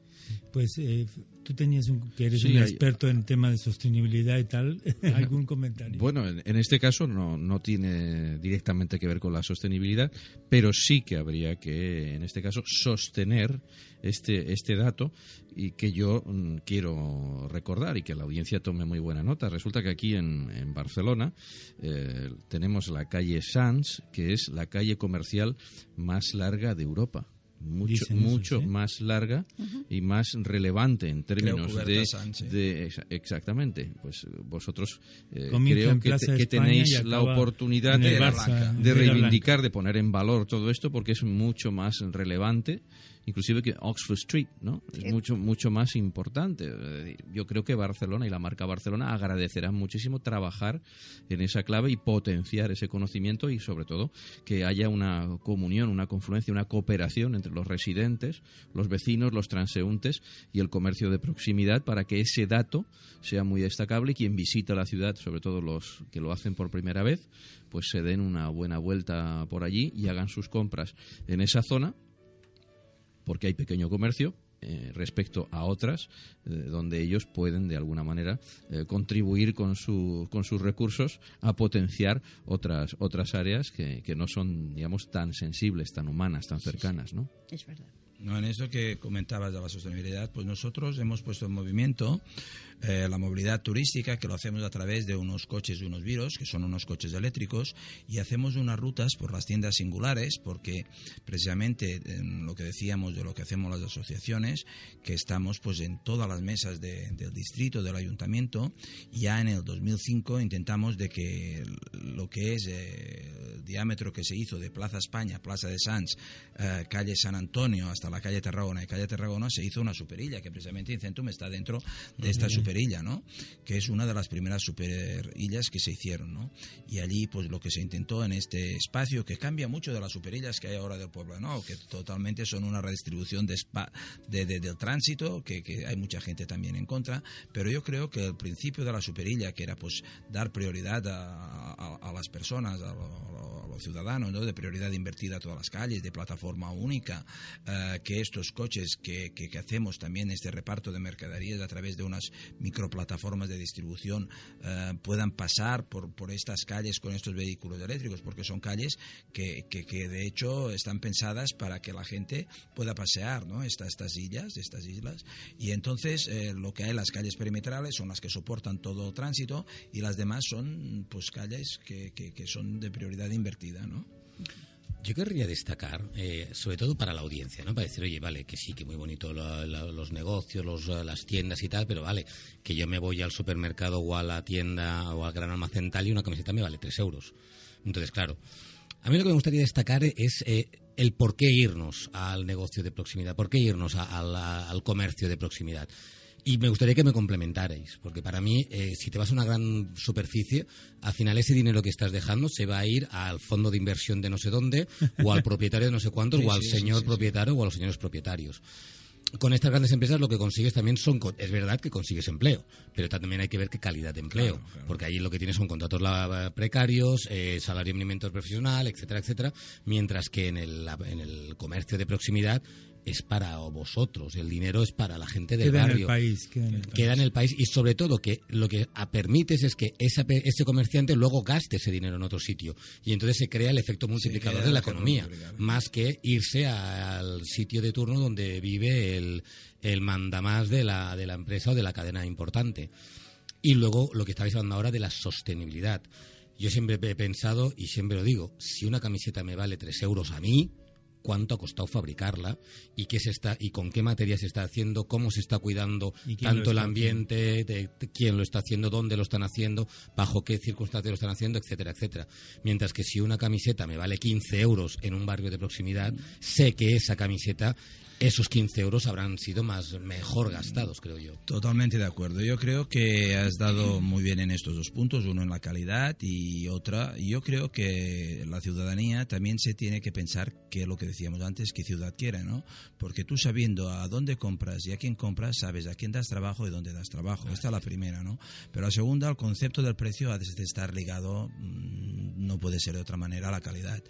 Pues eh, tú tenías un, que eres Sí, un hay- experto en tema de sostenibilidad y tal, algún comentario. Bueno, en, en este caso no, no tiene directamente que ver con la sostenibilidad, pero sí que habría que, en este caso, sostener este, este dato y que yo mm, quiero recordar y que la audiencia tome muy buena nota. Resulta que aquí en, en Barcelona eh, tenemos la calle Sans, que es la calle comercial más larga de Europa. Mucho, mucho sí. más larga y más relevante en términos de, de- exa- exactamente. Pues eh, vosotros eh, creo que, te- tenéis la oportunidad de, Barça, reivindicar, de poner en valor todo esto porque es mucho más relevante inclusive que Oxford Street, ¿no? Es mucho mucho más importante. Yo creo que Barcelona y la marca Barcelona agradecerán muchísimo trabajar en esa clave y potenciar ese conocimiento y sobre todo que haya una comunión, una confluencia, una cooperación entre los residentes, los vecinos, los transeúntes y el comercio de proximidad para que ese dato sea muy destacable y quien visita la ciudad, sobre todo los que lo hacen por primera vez, pues se den una buena vuelta por allí y hagan sus compras en esa zona porque hay pequeño comercio eh, respecto a otras eh, donde ellos pueden de alguna manera eh, contribuir con, su, con sus recursos a potenciar otras otras áreas que, que no son digamos tan sensibles tan humanas tan cercanas no Es verdad. No, en eso que comentabas de la sostenibilidad, pues nosotros hemos puesto en movimiento eh, la movilidad turística, que lo hacemos a través de unos coches y unos viros, que son unos coches eléctricos, y hacemos unas rutas por las tiendas singulares, porque precisamente en lo que decíamos de lo que hacemos las asociaciones, que estamos pues en todas las mesas de- del distrito, del ayuntamiento, ya en el 2005 intentamos de que lo que es eh, el diámetro que se hizo de Plaza España, Plaza de Sanz, eh, calle San Antonio hasta la calle Tarragona y calle Tarragona se hizo una superilla que precisamente Incentum está dentro de esta superilla, ¿no? Que es una de las primeras superillas que se hicieron, ¿no? Y allí pues lo que se intentó en este espacio que cambia mucho de las superillas que hay ahora del pueblo, ¿no? Que totalmente son una redistribución de, spa- de- de- del tránsito que, que hay mucha gente también en contra, pero yo creo que el principio de la superilla que era pues dar prioridad a, a- a las personas, a, lo- a los ciudadanos, ¿no? de prioridad invertida a todas las calles, de plataforma única, eh, que estos coches que, que, que hacemos también este reparto de mercaderías a través de unas microplataformas de distribución eh, puedan pasar por, por estas calles con estos vehículos eléctricos, porque son calles que, que, de hecho están pensadas para que la gente pueda pasear ¿no? estas, estas islas, estas islas. Y entonces eh, lo que hay las calles perimetrales son las que soportan todo tránsito y las demás son pues calles que, que, que son de prioridad invertida, ¿no? Yo querría destacar, eh, sobre todo para la audiencia, ¿no? Para decir, oye, vale, que sí, que muy bonito los negocios, los, eh, las tiendas y tal, pero vale, que yo me voy al supermercado o a la tienda o al gran almacén tal y una camiseta me vale 3 euros. Entonces, claro, a mí lo que me gustaría destacar es eh, el por qué irnos al negocio de proximidad, por qué irnos a- al comercio de proximidad. Y me gustaría que me complementarais, porque para mí, eh, si te vas a una gran superficie, al final ese dinero que estás dejando se va a ir al fondo de inversión de no sé dónde, o al propietario de no sé cuántos, Sí, o al sí, señor sí, propietario, o a los señores propietarios. Con estas grandes empresas lo que consigues también son, es verdad que consigues empleo, pero también hay que ver qué calidad de empleo, Claro, claro. porque allí lo que tienes son contratos la- precarios, eh, salario mínimo interprofesional, etcétera, etcétera, mientras que en el, en el comercio de proximidad es para vosotros, el dinero es para la gente del Queda en el barrio. país, queda en el país. queda en el país y sobre todo que lo que permites es que esa pe- ese comerciante luego gaste ese dinero en otro sitio. Y entonces se crea el efecto multiplicador de la economía más que irse al sitio de turno donde vive el, el mandamás de la, de la empresa o de la cadena importante. Y luego lo que estabais hablando ahora de la sostenibilidad. Yo siempre he pensado y siempre lo digo si una camiseta me vale 3 euros a mí cuánto ha costado fabricarla y qué se está y con qué materia se está haciendo, cómo se está cuidando ¿Y quién lo tanto el ambiente, de, de quién lo está haciendo, dónde lo están haciendo, bajo qué circunstancias lo están haciendo, etcétera, etcétera. Mientras que si una camiseta me vale 15 euros en un barrio de proximidad, sé que esa camiseta, esos 15 euros habrán sido más mejor gastados, creo yo. Totalmente de acuerdo. Yo creo que has dado muy bien en estos dos puntos, uno en la calidad y otra. Yo creo que la ciudadanía también se tiene que pensar que es lo que decíamos antes, qué ciudad quiere, ¿no? Porque tú sabiendo a dónde compras y a quién compras, sabes a quién das trabajo y dónde das trabajo. Esta es la primera, ¿no? Pero la segunda, el concepto del precio ha de estar ligado, mm, no puede ser de otra manera, a la calidad.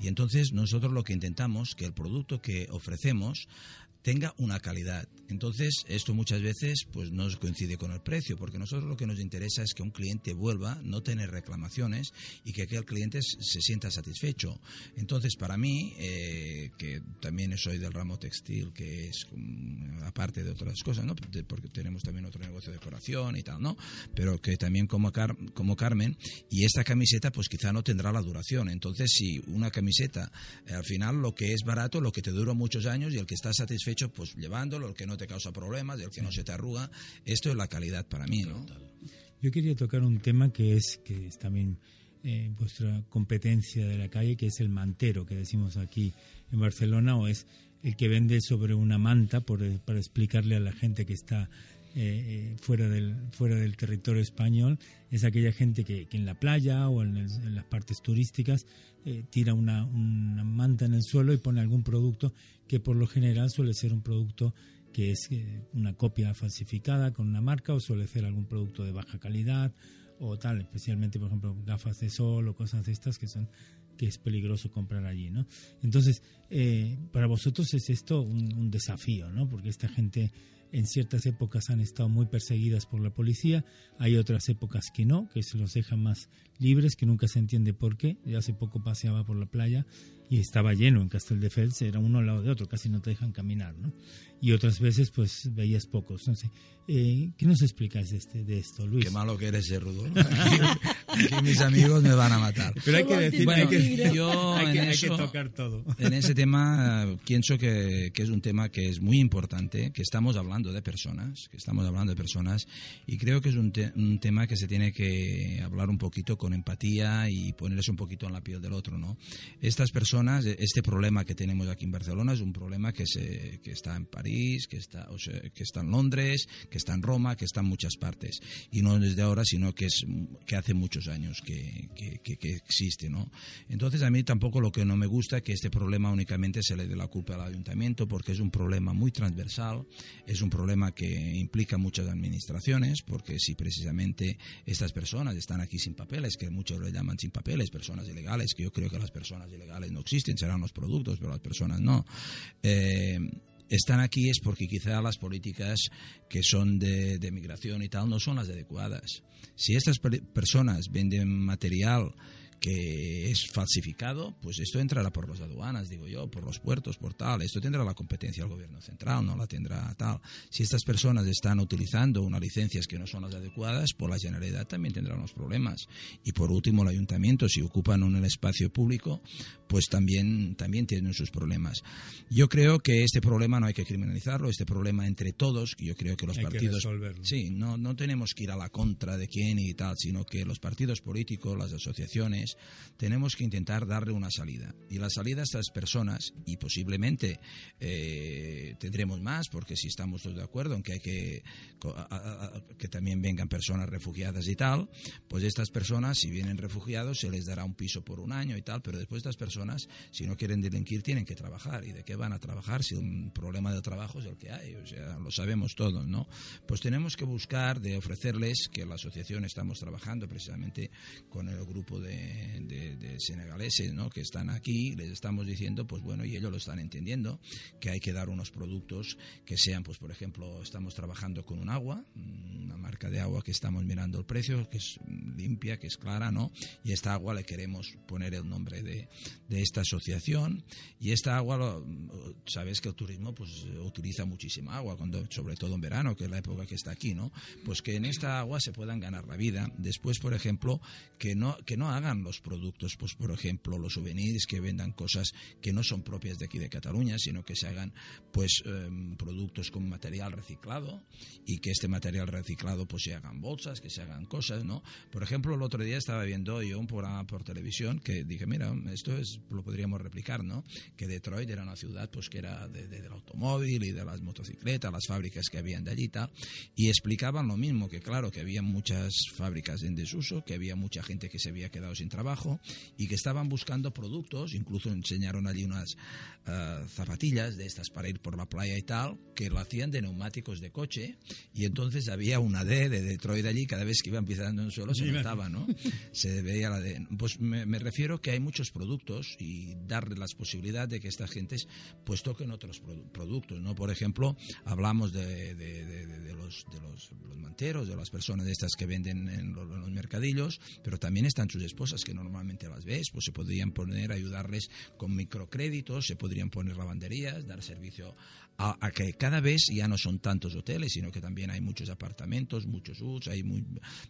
Y entonces nosotros lo que intentamos, que el producto que ofrecemos tenga una calidad. Entonces, esto muchas veces pues no coincide con el precio, porque nosotros lo que nos interesa es que un cliente vuelva, no tener reclamaciones y que aquel cliente se sienta satisfecho. Entonces, para mí, eh, que también soy del ramo textil, que es mm, aparte de otras cosas, ¿no? Porque tenemos también otro negocio de decoración y tal, ¿no? Pero que también como, Car- como Carmen, y esta camiseta pues quizá no tendrá la duración. Entonces, si una camiseta, eh, al final lo que es barato, lo que te dura muchos años y el que está satisfecho, pues llevándolo, el que no te causa problemas, el que no se te arruga, esto es la calidad para mí, ¿no? Yo quería tocar un tema que es que es también eh, vuestra competencia de la calle, que es el mantero que decimos aquí en Barcelona, o es el que vende sobre una manta por, para explicarle a la gente que está eh, fuera del fuera del territorio español. Es aquella gente que, que en la playa o en, el- en las partes turísticas eh, tira una, una manta en el suelo y pone algún producto que por lo general suele ser un producto que es eh, una copia falsificada con una marca o suele ser algún producto de baja calidad o tal, especialmente por ejemplo gafas de sol o cosas de estas que son que es peligroso comprar allí, ¿no? Entonces, eh, para vosotros es esto un, un desafío, ¿no? Porque esta gente en ciertas épocas han estado muy perseguidas por la policía, hay otras épocas que no, que se los dejan más libres, que nunca se entiende por qué. Yo hace poco paseaba por la playa y estaba lleno en Casteldefels, era uno al lado de otro, casi no te dejan caminar, ¿no? Y otras veces pues veías pocos, no sé. Eh, ¿Qué nos explicas de, este, de esto, Luis? Qué malo que eres, Rudolf. Aquí, aquí mis amigos me van a matar. Pero hay que decir, Bueno, hay que, yo hay que- en hay que eso- tocar todo. En ese tema eh, pienso que, que es un tema que es muy importante, que estamos hablando de personas, que estamos hablando de personas y creo que es un, te- un tema que se tiene que hablar un poquito con empatía y ponerse un poquito en la piel del otro, ¿no? Estas personas, eh, este problema que tenemos aquí en Barcelona es un problema que se que está en París, que está o sea, que está en Londres, que está en Roma, que está en muchas partes y no desde ahora, sino que es que hace muchos años que, que, que- que existe, ¿no? Entonces a mí tampoco lo que no me gusta es que este problema únicamente se le dé la culpa al ayuntamiento porque es un problema muy transversal, es un problema que implica muchas administraciones porque si precisamente estas personas están aquí sin papeles, que muchos le llaman sin papeles, personas ilegales, que yo creo que las personas ilegales no existen, serán los productos, pero las personas no. Eh, están aquí es porque quizá las políticas que son de, de migración y tal no son las adecuadas. Si estas per- personas venden material que es falsificado, pues esto entrará por las aduanas, digo yo, por los puertos, por tal. Esto tendrá la competencia del gobierno central, no la tendrá tal. Si estas personas están utilizando unas licencias que no son las adecuadas, por la Generalidad también tendrá unos problemas. Y por último, el ayuntamiento, si ocupan un espacio público, pues también, también tienen sus problemas. Yo creo que este problema no hay que criminalizarlo, este problema entre todos, yo creo que los Hay partidos... Sí, no, no tenemos que ir a la contra de quién y tal, sino que los partidos políticos, las asociaciones, tenemos que intentar darle una salida. Y la salida a estas personas, y posiblemente eh, tendremos más, porque si estamos todos de acuerdo en que hay que, a- a- que también vengan personas refugiadas y tal, pues estas personas, si vienen refugiados, se les dará un piso por un año y tal, pero después estas personas, si no quieren delinquir, tienen que trabajar. ¿Y de qué van a trabajar si un problema de trabajo es el que hay? O sea, lo sabemos todos, ¿no? Pues tenemos que buscar de ofrecerles, que la asociación estamos trabajando precisamente con el grupo de, de- de senegaleses, ¿no? Que están aquí, les estamos diciendo, pues bueno, y ellos lo están entendiendo, que hay que dar unos productos que sean, pues por ejemplo, estamos trabajando con un agua, una marca de agua que estamos mirando el precio, que es limpia, que es clara, ¿no? Y esta agua le queremos poner el nombre de, de esta asociación. Y esta agua, lo- sabes que el turismo pues utiliza muchísima agua, cuando, sobre todo en verano, que es la época que está aquí, ¿no? Pues que en esta agua se puedan ganar la vida. Después, por ejemplo, que no, que no hagan los productos, pues por ejemplo, los souvenirs, que vendan cosas que no son propias de aquí de Cataluña, sino que se hagan pues em, productos con material reciclado y que este material reciclado pues se hagan bolsas, que se hagan cosas, ¿no? Por ejemplo, el otro día estaba viendo yo un programa por televisión que dije, mira, esto es lo podríamos replicar, ¿no? Que Detroit era una ciudad pues que era de- de- del automóvil y de las motocicletas, las fábricas que habían de allí y tal, y explicaban lo mismo, que claro, que había muchas fábricas en desuso, que había mucha gente que se había quedado sin trabajo y que estaban buscando productos, incluso enseñaron allí unas ah, zapatillas de estas para ir por la playa y tal, que lo hacían de neumáticos de coche y entonces había una D de Detroit allí, cada vez que iban pisando en el suelo se notaba, ¿no? Se veía la D. Pues me, me refiero que hay muchos productos y darle las posibilidades de que estas gentes pues toquen otros produ- productos, ¿no? Por ejemplo, hablamos de, de- de- de- los, de los, los manteros, de las personas de estas que venden en los, en los mercadillos, pero también están sus esposas que normalmente las ves, pues se podrían poner, ayudarles con microcréditos, se podrían poner lavanderías, dar servicio a, a que cada vez ya no son tantos hoteles, sino que también hay muchos apartamentos, muchos UTS, hay muy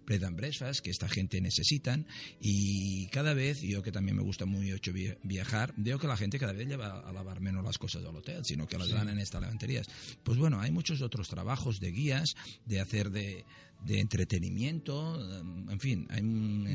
bread and breakfast que esta gente necesitan y cada vez, yo que también me gusta mucho vi- viajar, veo que la gente cada vez lleva a lavar menos las cosas del hotel, sino que las Sí. dan en estas lavanderías. Pues bueno, hay muchos otros trabajos de guías, de hacer de, de entretenimiento, em, en fin, hay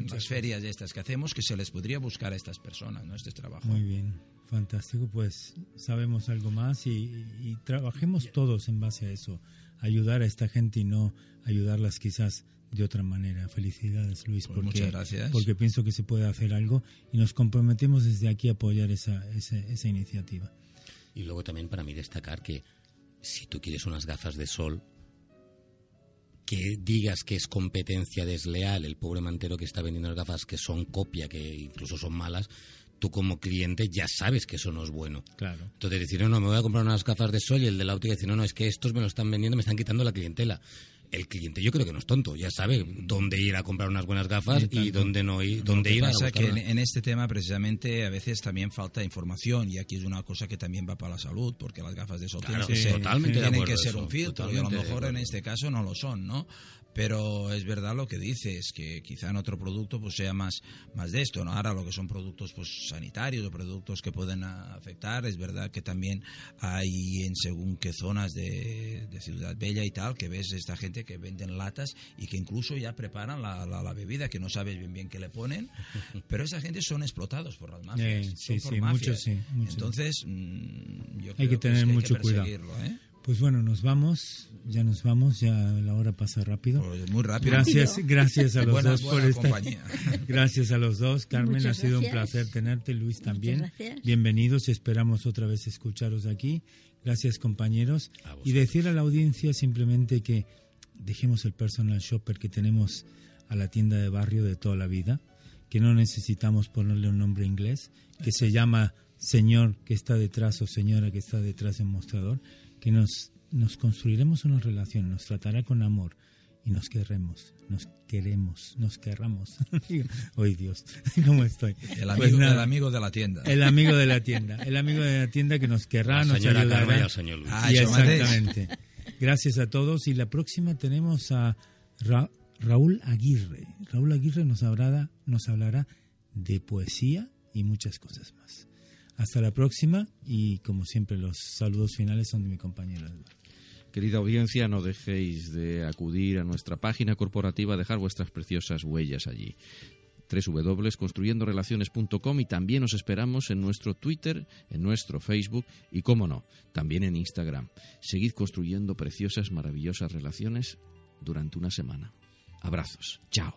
las ferias estas que hacemos que se les podría buscar a estas personas, ¿no? Este trabajo. Muy bien, fantástico. Pues sabemos algo más y, y trabajemos todos en base a eso. Ayudar a esta gente y no ayudarlas quizás de otra manera. Felicidades, Luis, Pues porque, muchas gracias. porque pienso que se puede hacer algo y nos comprometemos desde aquí a apoyar esa, esa, esa iniciativa. Y luego también para mí destacar que si tú quieres unas gafas de sol, que digas que es competencia desleal el pobre mantero que está vendiendo las gafas que son copia, que incluso son malas, tú como cliente ya sabes que eso no es bueno. Claro. Entonces decir, no, no, me voy a comprar unas gafas de sol y el de la óptica dice, no, no, es que estos me lo están vendiendo, me están quitando la clientela. El cliente yo creo que no es tonto, ya sabe dónde ir a comprar unas buenas gafas Sí, y dónde no ir, dónde ir a pasa que en, en este tema precisamente a veces también falta información y aquí es una cosa que también va para la salud porque las gafas de sol Claro, tienen que ser, tienen que un filtro y a lo mejor en este caso no lo son, ¿no? Pero es verdad lo que dices, que quizá en otro producto pues sea más, más de esto, ¿no? Ahora lo que son productos pues sanitarios o productos que pueden afectar, es verdad que también hay en según qué zonas de, de Ciudad Bella y tal, que ves esta gente que venden latas y que incluso ya preparan la, la- la bebida, que no sabes bien bien qué le ponen, pero esa gente son explotados por las mafias. Eh, son sí, por sí, mafias. muchos sí, muchos. Entonces, mm, yo Hay creo que tener es mucho hay que cuidado. ¿eh? Pues bueno, nos vamos, ya nos vamos, ya la hora pasa rápido. Muy rápido. Gracias, gracias a los Buena- dos por esta. compañía. Gracias a los dos, Carmen, Muchas ha sido un placer tenerte, Luis también. Bienvenidos, esperamos otra vez escucharos aquí. Gracias, compañeros. Y decir a la audiencia simplemente que dejemos el personal shopper que tenemos a la tienda de barrio de toda la vida, que no necesitamos ponerle un nombre inglés, que se llama señor que está detrás o señora que está detrás del mostrador, que nos, nos construiremos una relación, nos tratará con amor y nos querremos, nos queremos, nos querramos. Hoy Dios, ¿cómo estoy? El Pues nada. el amigo de la tienda. El amigo de la tienda, el amigo de la tienda que nos querrá, La nos señora ayudará. Y al señor Luis. Ah, Y exactamente. Gracias a todos y la próxima tenemos a Ra- Raúl Aguirre. Raúl Aguirre nos hablará, nos hablará de poesía y muchas cosas más. Hasta la próxima y como siempre los saludos finales son de mi compañero. Querida audiencia, no dejéis de acudir a nuestra página corporativa, dejar vuestras preciosas huellas allí www.construyendorelaciones.com y también os esperamos en nuestro Twitter, en nuestro Facebook y, cómo no, también en Instagram. Seguid construyendo preciosas, maravillosas relaciones durante una semana. Abrazos. Chao.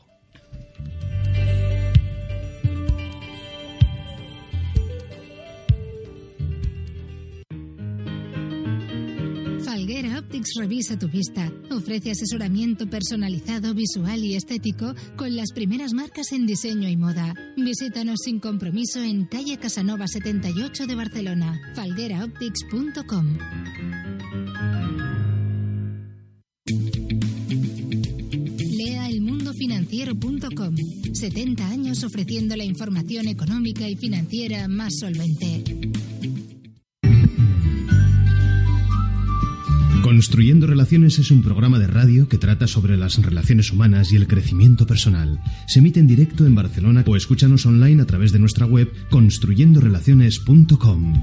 Falguera Optics revisa tu vista. Ofrece asesoramiento personalizado, visual y estético con las primeras marcas en diseño y moda. Visítanos sin compromiso en calle Casanova 78 de Barcelona. falgueraoptics.com. Lea elmundofinanciero.com. 70 años ofreciendo la información económica y financiera más solvente. Construyendo Relaciones es un programa de radio que trata sobre las relaciones humanas y el crecimiento personal. Se emite en directo en Barcelona o escúchanos online a través de nuestra web construyendorelaciones.com.